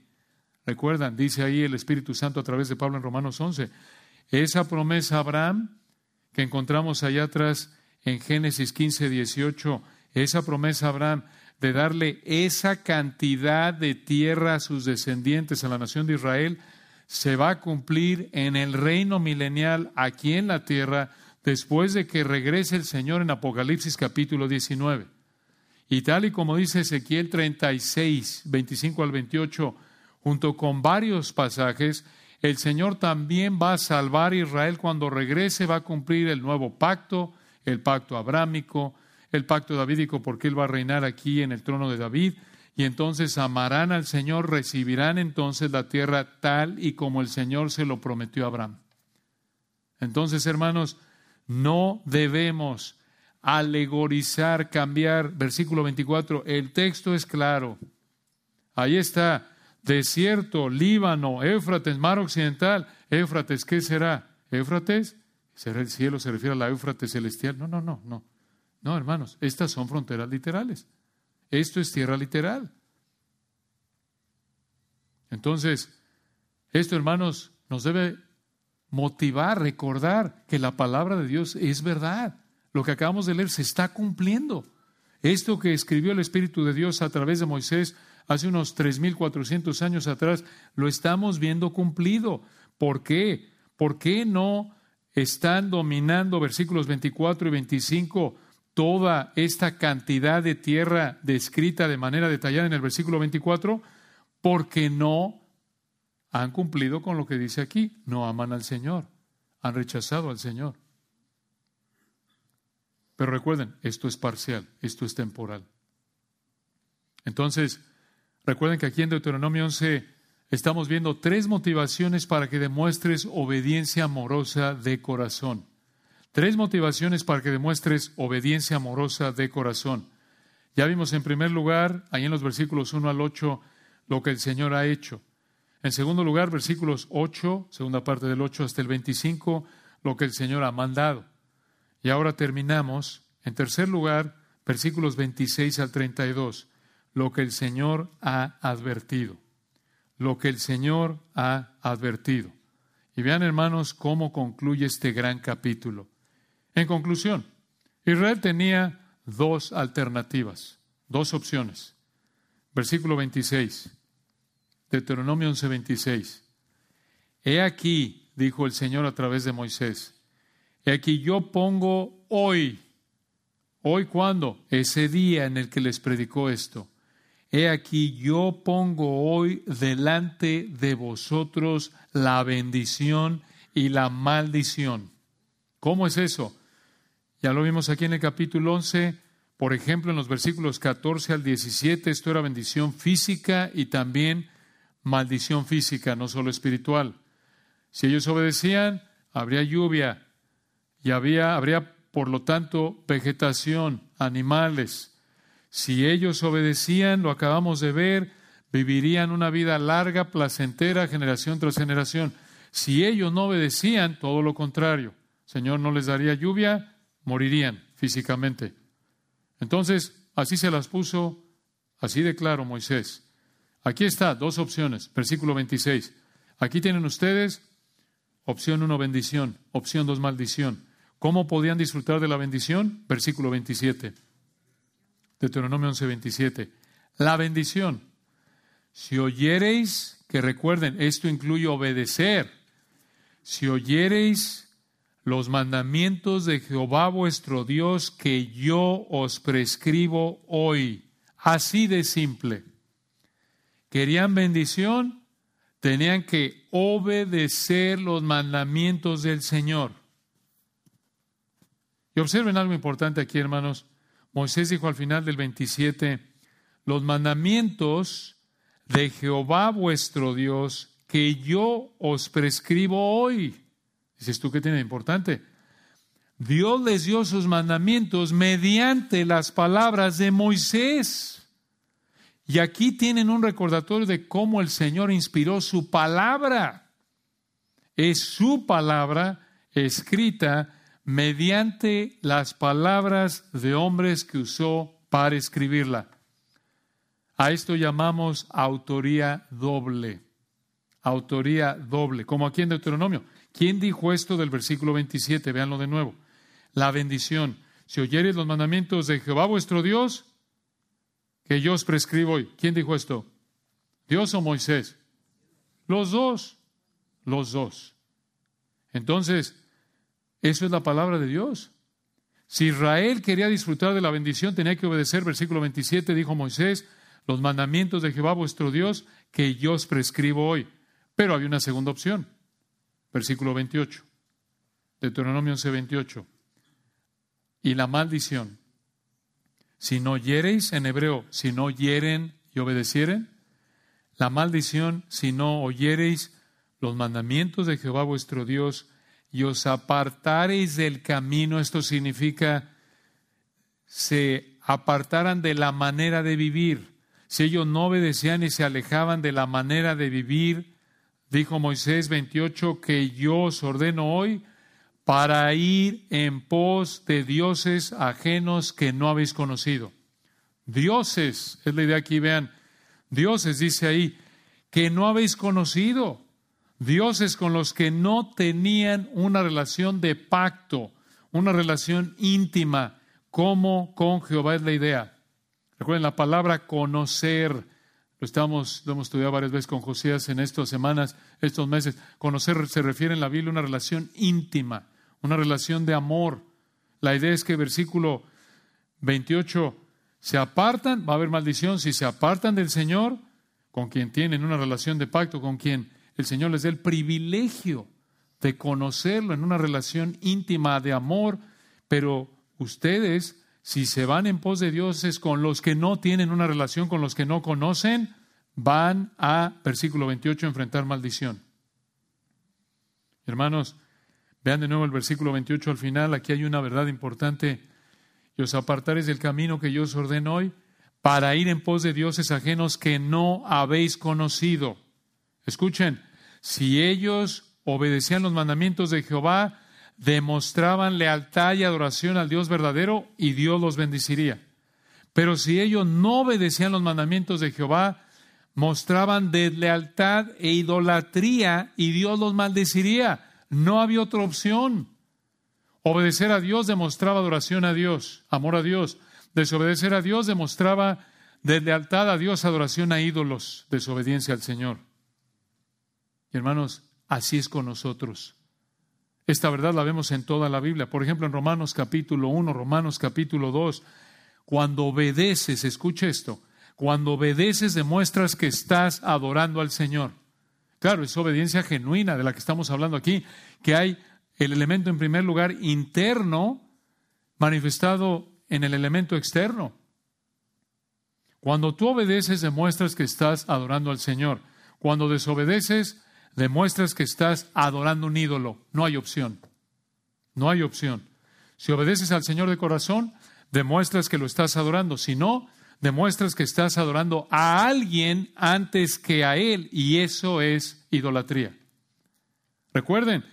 Recuerdan, dice ahí el Espíritu Santo a través de Pablo en Romanos 11. Esa promesa a Abraham que encontramos allá atrás en Génesis 15, 18, esa promesa a Abraham de darle esa cantidad de tierra a sus descendientes, a la nación de Israel, se va a cumplir en el reino milenial aquí en la tierra después de que regrese el Señor en Apocalipsis capítulo 19. Y tal y como dice Ezequiel 36, 25 al 28, junto con varios pasajes, el Señor también va a salvar a Israel cuando regrese, va a cumplir el nuevo pacto, el pacto abrámico, el pacto davídico porque Él va a reinar aquí en el trono de David, y entonces amarán al Señor, recibirán entonces la tierra tal y como el Señor se lo prometió a Abraham. Entonces, hermanos, no debemos alegorizar, cambiar. Versículo 24, el texto es claro. Ahí está, desierto, Líbano, Éufrates, mar occidental. Éufrates, ¿qué será? ¿Éufrates? ¿Será el cielo? ¿Se refiere a la Éufrates celestial? No, no, no, no. No, hermanos, estas son fronteras literales. Esto es tierra literal. Entonces, esto, hermanos, nos debe motivar, recordar que la palabra de Dios es verdad. Lo que acabamos de leer se está cumpliendo. Esto que escribió el Espíritu de Dios a través de Moisés hace unos 3.400 años atrás, lo estamos viendo cumplido. ¿Por qué? ¿Por qué no están dominando versículos 24 y 25 toda esta cantidad de tierra descrita de manera detallada en el versículo 24? Porque no han cumplido con lo que dice aquí, no aman al Señor, han rechazado al Señor. Pero recuerden, esto es parcial, esto es temporal. Entonces, recuerden que aquí en Deuteronomio 11 estamos viendo tres motivaciones para que demuestres obediencia amorosa de corazón. Tres motivaciones para que demuestres obediencia amorosa de corazón. Ya vimos en primer lugar, ahí en los versículos 1 al 8, lo que el Señor ha hecho. En segundo lugar, versículos 8, segunda parte del 8 hasta el 25, lo que el Señor ha mandado. Y ahora terminamos. En tercer lugar, versículos 26 al 32, lo que el Señor ha advertido. Lo que el Señor ha advertido. Y vean, hermanos, cómo concluye este gran capítulo. En conclusión, Israel tenía dos alternativas, dos opciones. Versículo 26, Deuteronomio 11:26. He aquí, dijo el Señor a través de Moisés, he aquí yo pongo hoy, hoy cuando, ese día en el que les predicó esto, he aquí yo pongo hoy delante de vosotros la bendición y la maldición. ¿Cómo es eso? Ya lo vimos aquí en el capítulo 11, por ejemplo, en los versículos 14 al 17, esto era bendición física y también maldición física, no solo espiritual. Si ellos obedecían, habría lluvia y había, habría, por lo tanto, vegetación, animales. Si ellos obedecían, lo acabamos de ver, vivirían una vida larga, placentera, generación tras generación. Si ellos no obedecían, todo lo contrario. Señor no les daría lluvia, morirían físicamente. Entonces, así se las puso, así de claro Moisés. Aquí está, dos opciones, versículo 26. Aquí tienen ustedes opción 1, bendición, opción 2, maldición. ¿Cómo podían disfrutar de la bendición? Versículo 27. Deuteronomio 11, 27. La bendición. Si oyereis, que recuerden, esto incluye obedecer. Si oyereis los mandamientos de Jehová vuestro Dios que yo os prescribo hoy. Así de simple. ¿Querían bendición? Tenían que obedecer los mandamientos del Señor. Y observen algo importante aquí, hermanos. Moisés dijo al final del 27, los mandamientos de Jehová vuestro Dios que yo os prescribo hoy. Dices tú, ¿qué tiene importante? Dios les dio sus mandamientos mediante las palabras de Moisés. Y aquí tienen un recordatorio de cómo el Señor inspiró su palabra. Es su palabra escrita mediante las palabras de hombres que usó para escribirla. A esto llamamos autoría doble. Autoría doble, como aquí en Deuteronomio. ¿Quién dijo esto del versículo 27? Véanlo de nuevo. La bendición. Si oyeres los mandamientos de Jehová vuestro Dios, que yo os prescribo hoy. ¿Quién dijo esto? ¿Dios o Moisés? Los dos. Los dos. Entonces, eso es la palabra de Dios. Si Israel quería disfrutar de la bendición, tenía que obedecer, versículo 27, dijo Moisés, los mandamientos de Jehová vuestro Dios, que yo os prescribo hoy. Pero había una segunda opción. Versículo 28. Deuteronomio 11, 28. Y la maldición. Si no hiereis, en hebreo, si no hieren y obedecieren, la maldición, si no oyereis los mandamientos de Jehová vuestro Dios y os apartareis del camino, esto significa se apartaran de la manera de vivir. Si ellos no obedecían y se alejaban de la manera de vivir Dijo Moisés 28 que yo os ordeno hoy para ir en pos de dioses ajenos que no habéis conocido. Dioses, es la idea aquí, vean, dioses dice ahí, que no habéis conocido, dioses con los que no tenían una relación de pacto, una relación íntima, como con Jehová es la idea. Recuerden la palabra conocer, lo, estamos, lo hemos estudiado varias veces con Josías en estas semanas, estos meses. Conocer se refiere en la Biblia a una relación íntima, una relación de amor. La idea es que versículo 28, se apartan, va a haber maldición, si se apartan del Señor, con quien tienen una relación de pacto, con quien el Señor les da el privilegio de conocerlo en una relación íntima de amor, pero ustedes si se van en pos de dioses con los que no tienen una relación, con los que no conocen, van a, versículo 28, enfrentar maldición. Hermanos, vean de nuevo el versículo 28 al final, aquí hay una verdad importante. Y os apartaréis del camino que yo os ordeno hoy para ir en pos de dioses ajenos que no habéis conocido. Escuchen, si ellos obedecían los mandamientos de Jehová, demostraban lealtad y adoración al Dios verdadero y Dios los bendeciría. Pero si ellos no obedecían los mandamientos de Jehová, mostraban deslealtad e idolatría y Dios los maldeciría. No había otra opción. Obedecer a Dios demostraba adoración a Dios, amor a Dios. Desobedecer a Dios demostraba deslealtad a Dios, adoración a ídolos, desobediencia al Señor. Y hermanos, así es con nosotros. Esta verdad la vemos en toda la Biblia. Por ejemplo, en Romanos capítulo 1, Romanos capítulo 2, cuando obedeces, escucha esto, cuando obedeces demuestras que estás adorando al Señor. Claro, es obediencia genuina de la que estamos hablando aquí, que hay el elemento en primer lugar interno manifestado en el elemento externo. Cuando tú obedeces demuestras que estás adorando al Señor. Cuando desobedeces demuestras que estás adorando un ídolo. No hay opción. No hay opción. Si obedeces al Señor de corazón, demuestras que lo estás adorando. Si no, demuestras que estás adorando a alguien antes que a Él. Y eso es idolatría. Recuerden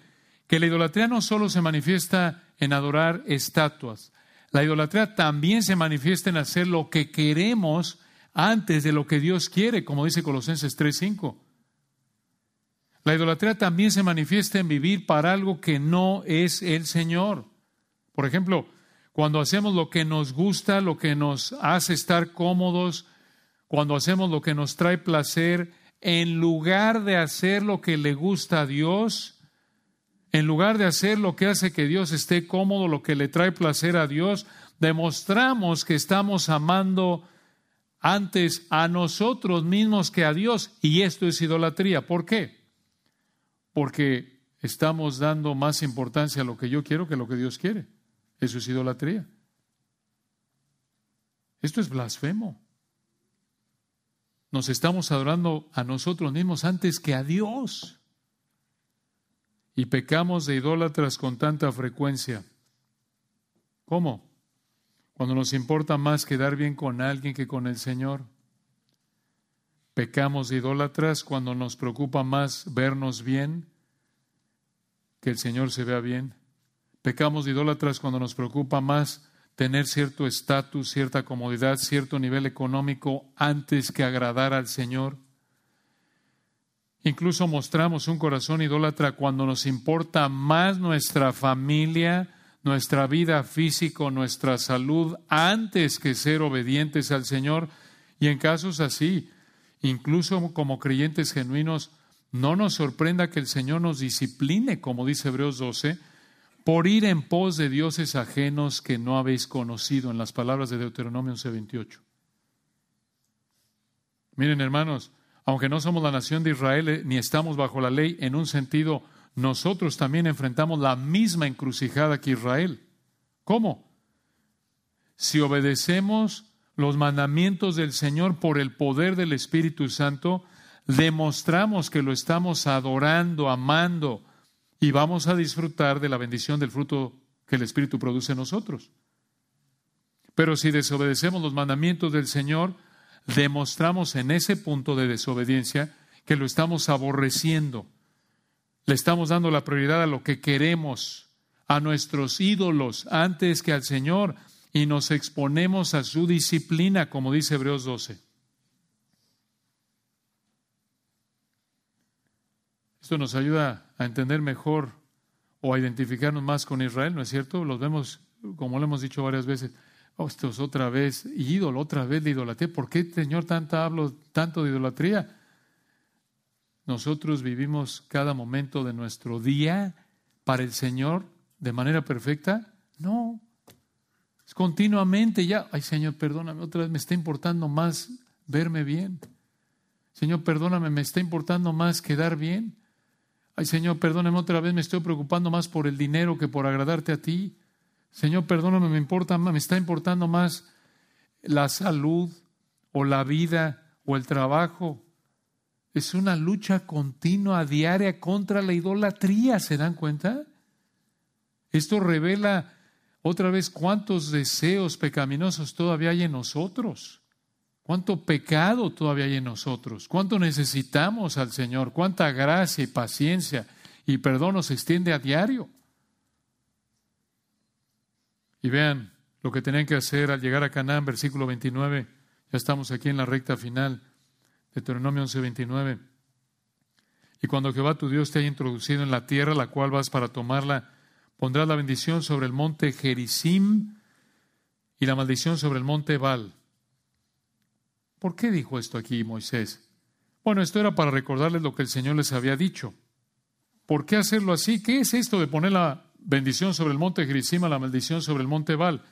que la idolatría no solo se manifiesta en adorar estatuas. La idolatría también se manifiesta en hacer lo que queremos antes de lo que Dios quiere, como dice Colosenses 3:5. La idolatría también se manifiesta en vivir para algo que no es el Señor. Por ejemplo, cuando hacemos lo que nos gusta, lo que nos hace estar cómodos, cuando hacemos lo que nos trae placer, en lugar de hacer lo que le gusta a Dios, en lugar de hacer lo que hace que Dios esté cómodo, lo que le trae placer a Dios, demostramos que estamos amando antes a nosotros mismos que a Dios. Y esto es idolatría. ¿Por qué? Porque estamos dando más importancia a lo que yo quiero que a lo que Dios quiere. Eso es idolatría. Esto es blasfemo. Nos estamos adorando a nosotros mismos antes que a Dios. Y pecamos de idólatras con tanta frecuencia. ¿Cómo? Cuando nos importa más quedar bien con alguien que con el Señor. Pecamos de idólatras cuando nos preocupa más vernos bien que el Señor se vea bien. Pecamos de idólatras cuando nos preocupa más tener cierto estatus, cierta comodidad, cierto nivel económico antes que agradar al Señor. Incluso mostramos un corazón idólatra cuando nos importa más nuestra familia, nuestra vida física, nuestra salud, antes que ser obedientes al Señor. Y en casos así, incluso como creyentes genuinos, no nos sorprenda que el Señor nos discipline, como dice Hebreos 12, por ir en pos de dioses ajenos que no habéis conocido, en las palabras de Deuteronomio 11:28. Miren, hermanos, aunque no somos la nación de Israel eh, ni estamos bajo la ley, en un sentido, nosotros también enfrentamos la misma encrucijada que Israel. ¿Cómo? Si obedecemos los mandamientos del Señor por el poder del Espíritu Santo, demostramos que lo estamos adorando, amando, y vamos a disfrutar de la bendición del fruto que el Espíritu produce en nosotros. Pero si desobedecemos los mandamientos del Señor, demostramos en ese punto de desobediencia que lo estamos aborreciendo. Le estamos dando la prioridad a lo que queremos, a nuestros ídolos, antes que al Señor, y nos exponemos a su disciplina, como dice Hebreos 12. Esto nos ayuda a entender mejor o a identificarnos más con Israel, ¿no es cierto? Los vemos, como lo hemos dicho varias veces, oh, esto es otra vez ídolo, otra vez de idolatría. ¿Por qué, Señor, tanta hablo tanto de idolatría? Nosotros vivimos cada momento de nuestro día para el Señor de manera perfecta. No, continuamente ya, ay Señor, perdóname, otra vez me está importando más verme bien. Señor, perdóname, me está importando más quedar bien. Ay, Señor, perdóname otra vez, me estoy preocupando más por el dinero que por agradarte a ti. Señor, perdóname, me importa me está importando más la salud o la vida o el trabajo. Es una lucha continua, diaria contra la idolatría, ¿se dan cuenta? Esto revela otra vez cuántos deseos pecaminosos todavía hay en nosotros. Cuánto pecado todavía hay en nosotros, cuánto necesitamos al Señor, cuánta gracia y paciencia y perdón nos extiende a diario. Y vean lo que tenían que hacer al llegar a Canaán, versículo 29. Ya estamos aquí en la recta final, Deuteronomio 11, 29. Y cuando Jehová tu Dios te haya introducido en la tierra, la cual vas para tomarla, pondrás la bendición sobre el monte Gerizim y la maldición sobre el monte Baal. ¿Por qué dijo esto aquí Moisés? Bueno, esto era para recordarles lo que el Señor les había dicho. ¿Por qué hacerlo así? ¿Qué es esto de poner la bendición sobre el monte Gerizim, la maldición sobre el monte Baal?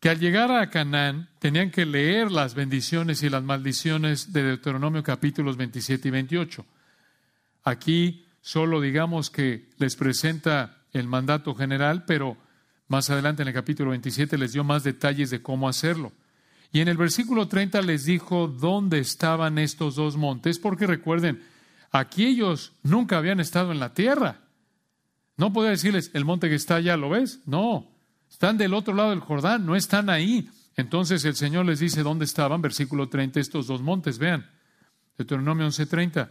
Que al llegar a Canaán tenían que leer las bendiciones y las maldiciones de Deuteronomio capítulos 27 y 28. Aquí solo digamos que les presenta el mandato general, pero más adelante en el capítulo 27 les dio más detalles de cómo hacerlo. Y en el versículo 30 les dijo dónde estaban estos dos montes, porque recuerden, aquí ellos nunca habían estado en la tierra. No podía decirles, el monte que está allá, ¿lo ves? No, están del otro lado del Jordán, no están ahí. Entonces el Señor les dice dónde estaban, versículo 30, estos dos montes, vean, Deuteronomio 11:30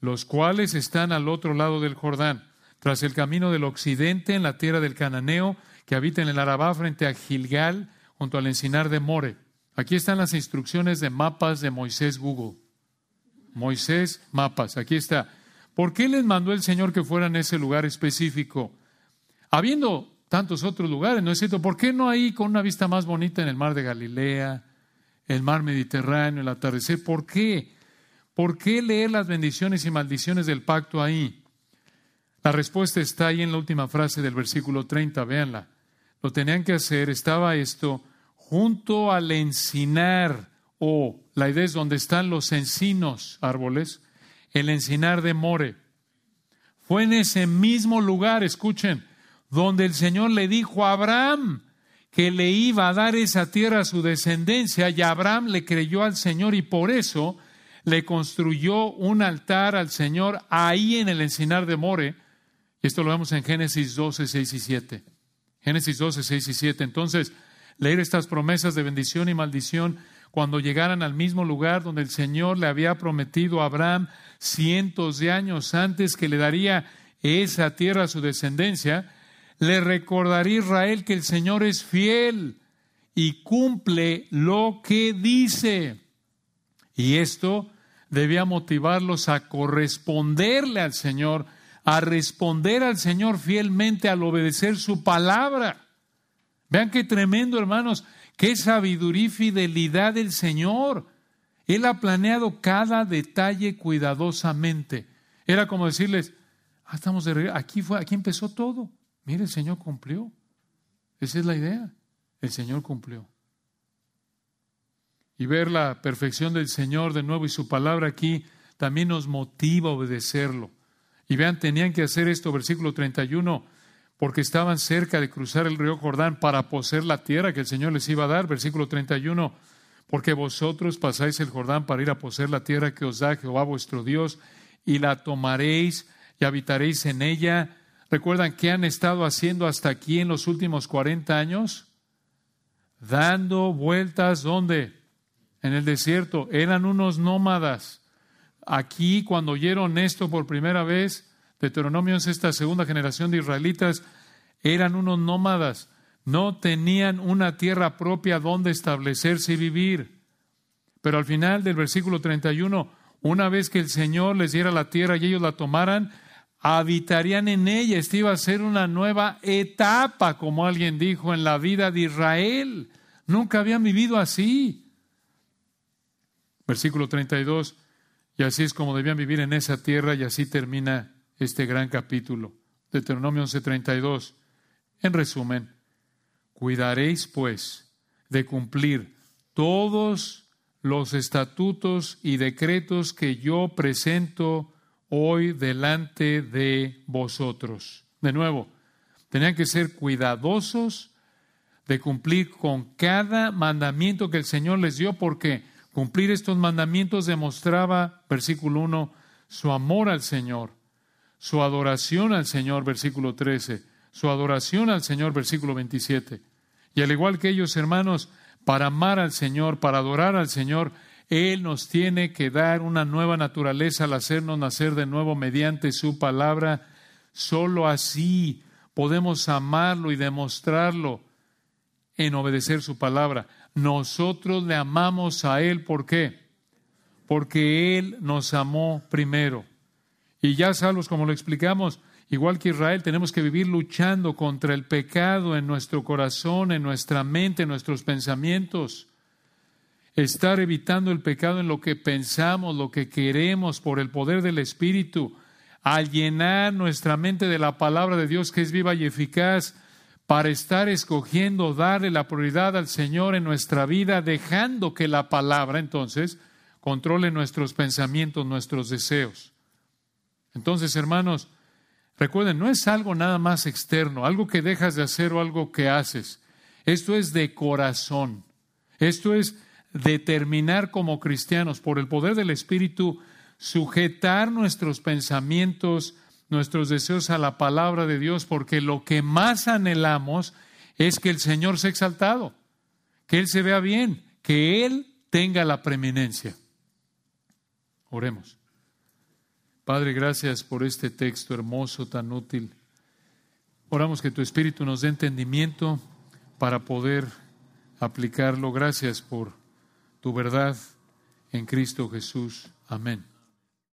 los cuales están al otro lado del Jordán, tras el camino del occidente en la tierra del Cananeo, que habita en el Arabá frente a Gilgal, junto al encinar de More. Aquí están las instrucciones de mapas de Moisés Google. Moisés, mapas, aquí está. ¿Por qué les mandó el Señor que fueran a ese lugar específico? Habiendo tantos otros lugares, ¿no es cierto? ¿Por qué no ahí con una vista más bonita en el mar de Galilea, el mar Mediterráneo, el atardecer? ¿Por qué? ¿Por qué leer las bendiciones y maldiciones del pacto ahí? La respuesta está ahí en la última frase del versículo 30, véanla. Lo tenían que hacer, estaba esto junto al encinar, o la idea es donde están los encinos, árboles, el encinar de More. Fue en ese mismo lugar, escuchen, donde el Señor le dijo a Abraham que le iba a dar esa tierra a su descendencia, y Abraham le creyó al Señor y por eso le construyó un altar al Señor ahí en el encinar de More. Esto lo vemos en Génesis 12, 6 y 7. Génesis 12, 6 y 7. Entonces, leer estas promesas de bendición y maldición cuando llegaran al mismo lugar donde el Señor le había prometido a Abraham cientos de años antes que le daría esa tierra a su descendencia, le recordaría Israel que el Señor es fiel y cumple lo que dice. Y esto debía motivarlos a corresponderle al Señor, a responder al Señor fielmente al obedecer su palabra. Vean qué tremendo, hermanos, qué sabiduría y fidelidad del Señor. Él ha planeado cada detalle cuidadosamente. Era como decirles, ah, estamos de aquí fue, aquí empezó todo. Mire, el Señor cumplió. Esa es la idea. El Señor cumplió y ver la perfección del Señor de nuevo y su palabra aquí también nos motiva a obedecerlo. Y vean, tenían que hacer esto, versículo 31, porque estaban cerca de cruzar el río Jordán para poseer la tierra que el Señor les iba a dar, versículo 31, porque vosotros pasáis el Jordán para ir a poseer la tierra que os da Jehová vuestro Dios, y la tomaréis y habitaréis en ella. ¿Recuerdan qué han estado haciendo hasta aquí en los últimos 40 años? Dando vueltas, ¿dónde? en el desierto, eran unos nómadas. Aquí, cuando oyeron esto por primera vez, Deuteronomio es esta segunda generación de israelitas, eran unos nómadas, no tenían una tierra propia donde establecerse y vivir. Pero al final del versículo 31, una vez que el Señor les diera la tierra y ellos la tomaran, habitarían en ella. Esta iba a ser una nueva etapa, como alguien dijo, en la vida de Israel. Nunca habían vivido así. Versículo 32, y así es como debían vivir en esa tierra y así termina este gran capítulo. Deuteronomio 11:32. En resumen, cuidaréis pues de cumplir todos los estatutos y decretos que yo presento hoy delante de vosotros. De nuevo, tenían que ser cuidadosos de cumplir con cada mandamiento que el Señor les dio porque Cumplir estos mandamientos demostraba, versículo 1, su amor al Señor, su adoración al Señor, versículo 13, su adoración al Señor, versículo 27. Y al igual que ellos, hermanos, para amar al Señor, para adorar al Señor, Él nos tiene que dar una nueva naturaleza al hacernos nacer de nuevo mediante su palabra. Solo así podemos amarlo y demostrarlo en obedecer su palabra. Nosotros le amamos a Él, ¿por qué? Porque Él nos amó primero. Y ya salvos, como lo explicamos, igual que Israel, tenemos que vivir luchando contra el pecado en nuestro corazón, en nuestra mente, en nuestros pensamientos. Estar evitando el pecado en lo que pensamos, lo que queremos, por el poder del Espíritu, al llenar nuestra mente de la palabra de Dios que es viva y eficaz, para estar escogiendo darle la prioridad al Señor en nuestra vida, dejando que la palabra entonces controle nuestros pensamientos, nuestros deseos. Entonces, hermanos, recuerden, no es algo nada más externo, algo que dejas de hacer o algo que haces. Esto es de corazón. Esto es determinar como cristianos, por el poder del Espíritu, sujetar nuestros pensamientos, nuestros deseos a la palabra de Dios, porque lo que más anhelamos es que el Señor sea exaltado, que Él se vea bien, que Él tenga la preeminencia. Oremos. Padre, gracias por este texto hermoso, tan útil. Oramos que tu Espíritu nos dé entendimiento para poder aplicarlo. Gracias por tu verdad en Cristo Jesús. Amén.